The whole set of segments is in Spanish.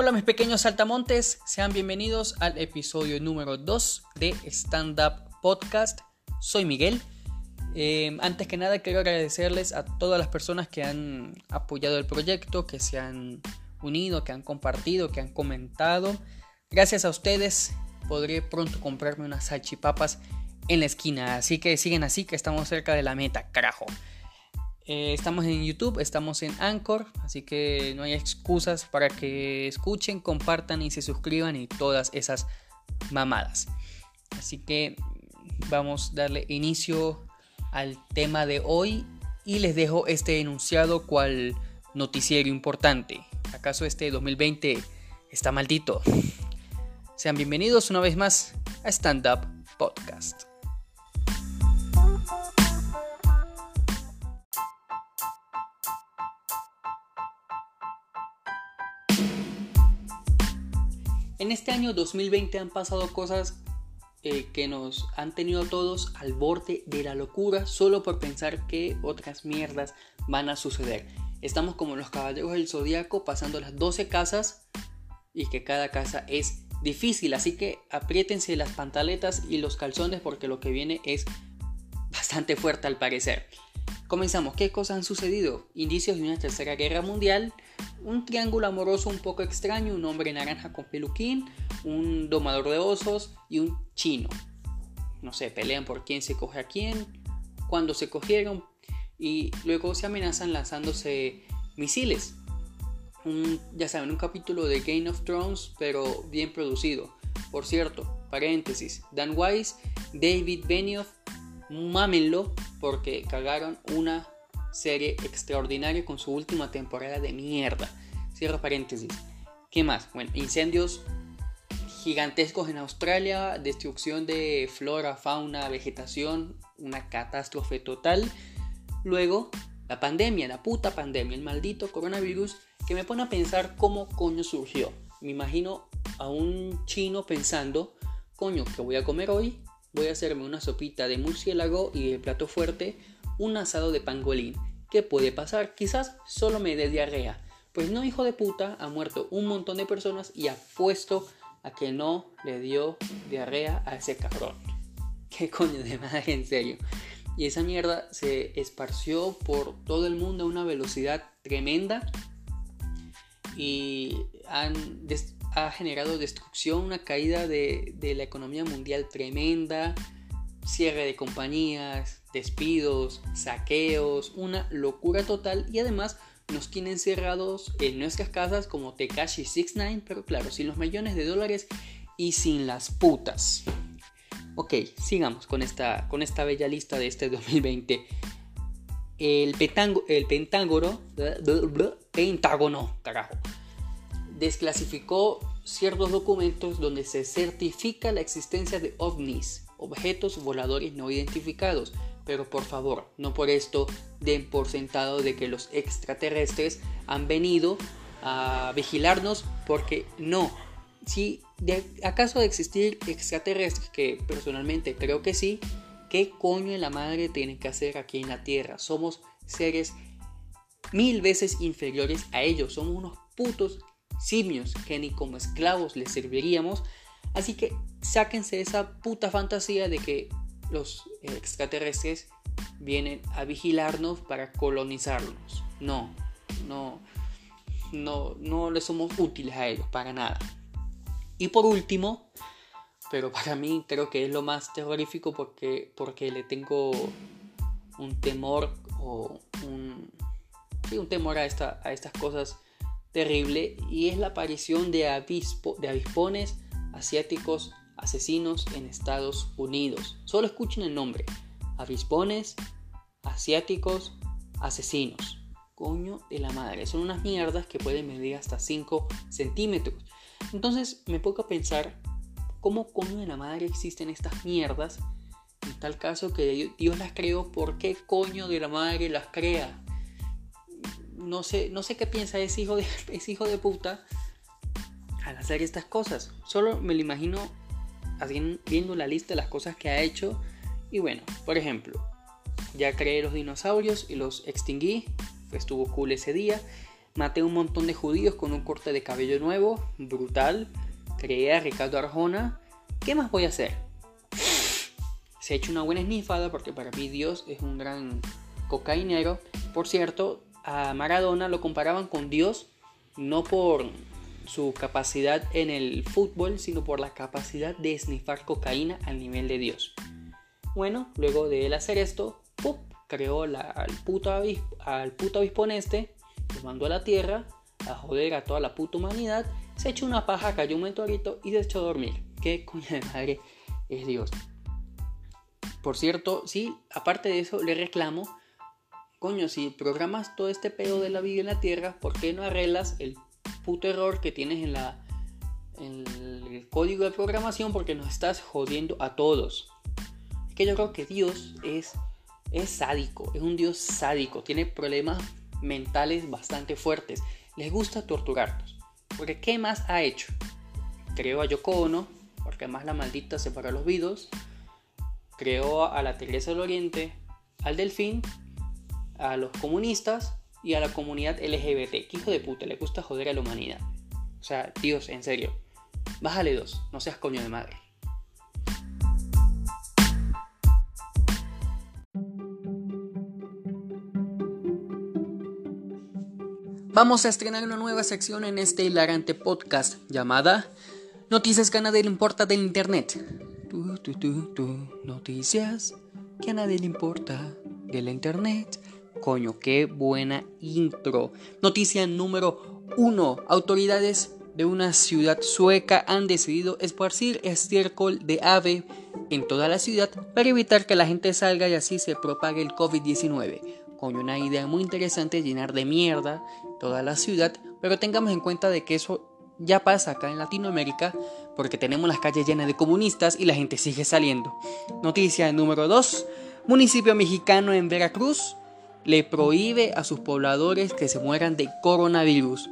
Hola mis pequeños saltamontes, sean bienvenidos al episodio número 2 de Stand Up Podcast. Soy Miguel. Eh, antes que nada quiero agradecerles a todas las personas que han apoyado el proyecto, que se han unido, que han compartido, que han comentado. Gracias a ustedes podré pronto comprarme unas salchipapas en la esquina. Así que siguen así que estamos cerca de la meta, carajo. Eh, estamos en YouTube, estamos en Anchor, así que no hay excusas para que escuchen, compartan y se suscriban y todas esas mamadas. Así que vamos a darle inicio al tema de hoy y les dejo este enunciado cual noticiero importante. ¿Acaso este 2020 está maldito? Sean bienvenidos una vez más a Stand Up Podcast. En este año 2020 han pasado cosas eh, que nos han tenido todos al borde de la locura solo por pensar que otras mierdas van a suceder. Estamos como los caballeros del zodiaco pasando las 12 casas y que cada casa es difícil, así que apriétense las pantaletas y los calzones porque lo que viene es bastante fuerte al parecer. Comenzamos, ¿qué cosas han sucedido? Indicios de una tercera guerra mundial, un triángulo amoroso un poco extraño, un hombre naranja con peluquín, un domador de osos y un chino. No sé, pelean por quién se coge a quién, cuándo se cogieron y luego se amenazan lanzándose misiles. ya saben, un capítulo de Game of Thrones, pero bien producido. Por cierto, paréntesis, Dan Wise, David Benioff, mámenlo porque cagaron una serie extraordinaria con su última temporada de mierda. Cierro paréntesis. ¿Qué más? Bueno, incendios gigantescos en Australia, destrucción de flora, fauna, vegetación, una catástrofe total. Luego, la pandemia, la puta pandemia, el maldito coronavirus que me pone a pensar cómo coño surgió. Me imagino a un chino pensando, coño, ¿qué voy a comer hoy? Voy a hacerme una sopita de murciélago y de plato fuerte un asado de pangolín. ¿Qué puede pasar? Quizás solo me dé diarrea. Pues no, hijo de puta, ha muerto un montón de personas y apuesto a que no le dio diarrea a ese cabrón. ¿Qué coño de madre, en serio? Y esa mierda se esparció por todo el mundo a una velocidad tremenda y ha generado destrucción, una caída de, la economía mundial tremenda, cierre de compañías, despidos, saqueos, una locura total y además nos tienen cerrados en nuestras casas como Tekashi 69, pero claro, sin los millones de dólares y sin las putas. Ok, sigamos con esta, con esta bella lista de este 2020. El, petango, el pentágono, pentágono, carajo, desclasificó ciertos documentos donde se certifica la existencia de ovnis, objetos voladores no identificados, pero por favor, no por esto den por sentado de que los extraterrestres han venido a vigilarnos, porque no. Si de, acaso de existir extraterrestres, que personalmente creo que sí, ¿qué coño en la madre tienen que hacer aquí en la Tierra? Somos seres mil veces inferiores a ellos, somos unos putos simios que ni como esclavos les serviríamos. Así que sáquense esa puta fantasía de que los extraterrestres vienen a vigilarnos para colonizarnos. No, no, no, no le somos útiles a ellos para nada. Y por último, pero para mí creo que es lo más terrorífico porque, porque le tengo un temor o un, un temor a, esta, a estas cosas terrible y es la aparición de, avispo, de avispones asiáticos asesinos en Estados Unidos. Solo escuchen el nombre. Avispones, asiáticos, asesinos. Coño de la madre. Son unas mierdas que pueden medir hasta 5 centímetros. Entonces me pongo a pensar cómo coño de la madre existen estas mierdas. En tal caso que Dios las creó, ¿por qué coño de la madre las crea? No sé, no sé qué piensa ese hijo de, ese hijo de puta al hacer estas cosas. Solo me lo imagino viendo la lista de las cosas que ha hecho. Y bueno, por ejemplo, ya creé los dinosaurios y los extinguí. Estuvo cool ese día. maté un montón de judíos con un corte de cabello nuevo, brutal, creé a Ricardo Arjona, ¿qué más voy a hacer? Se ha hecho una buena esnifada porque para mí Dios es un gran cocainero. Por cierto, a Maradona lo comparaban con Dios no por su capacidad en el fútbol, sino por la capacidad de esnifar cocaína al nivel de Dios. Bueno, luego de él hacer esto, creó al, puto al puto obispo este, mandó a la tierra a joder a toda la puta humanidad, se echó una paja, cayó un meteorito y se echó a dormir. ¿Qué coña de madre es Dios? Por cierto, sí, aparte de eso, le reclamo, coño, si programas todo este pedo de la vida en la Tierra, ¿por qué no arreglas el puto error que tienes en la en el código de programación? Porque nos estás jodiendo a todos. Es que yo creo que Dios es, es sádico, es un Dios sádico, tiene problemas mentales bastante fuertes. Les gusta torturarnos. Porque ¿qué más ha hecho? Creó a Yoko Ono, porque además la maldita separa los vidos creó a la Teresa del Oriente, al Delfín, a los comunistas y a la comunidad LGBT. ¿Qué hijo de puta? Le gusta joder a la humanidad. O sea, Dios, en serio. Bájale dos, no seas coño de madre. Vamos a estrenar una nueva sección en este hilarante podcast llamada Noticias que a nadie le importa del Internet. Noticias que a nadie le importa de internet. Coño, qué buena intro. Noticia número 1. Autoridades de una ciudad sueca han decidido esparcir estiércol de ave en toda la ciudad para evitar que la gente salga y así se propague el COVID-19. Coño, una idea muy interesante llenar de mierda toda la ciudad, pero tengamos en cuenta de que eso ya pasa acá en Latinoamérica porque tenemos las calles llenas de comunistas y la gente sigue saliendo. Noticia número 2. Municipio mexicano en Veracruz le prohíbe a sus pobladores que se mueran de coronavirus.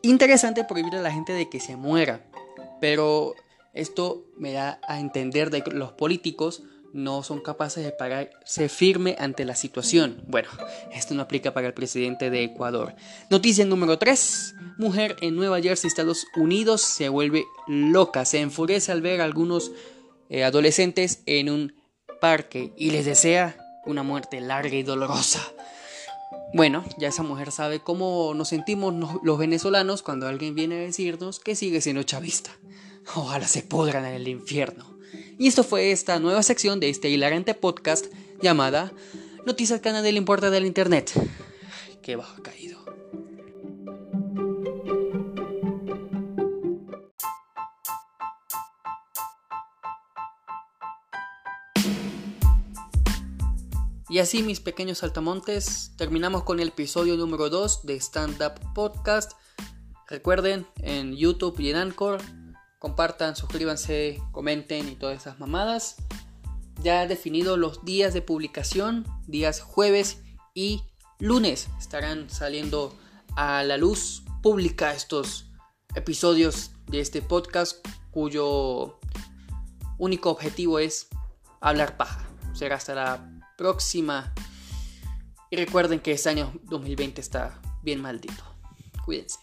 Interesante prohibir a la gente de que se muera, pero esto me da a entender de que los políticos no son capaces de pararse firme ante la situación. Bueno, esto no aplica para el presidente de Ecuador. Noticia número 3. Mujer en Nueva Jersey, Estados Unidos, se vuelve loca, se enfurece al ver a algunos eh, adolescentes en un parque y les desea una muerte larga y dolorosa. Bueno, ya esa mujer sabe cómo nos sentimos los venezolanos cuando alguien viene a decirnos que sigue siendo chavista. Ojalá se pudran en el infierno. Y esto fue esta nueva sección de este hilarante podcast llamada Noticias que le importa del Internet. Qué bajo caído. Y así mis pequeños saltamontes, terminamos con el episodio número 2 de Stand Up Podcast. Recuerden, en YouTube y en Anchor compartan, suscríbanse, comenten y todas esas mamadas. Ya he definido los días de publicación, días jueves y lunes estarán saliendo a la luz pública estos episodios de este podcast cuyo único objetivo es hablar paja. Será hasta la próxima. Y recuerden que este año 2020 está bien maldito. Cuídense.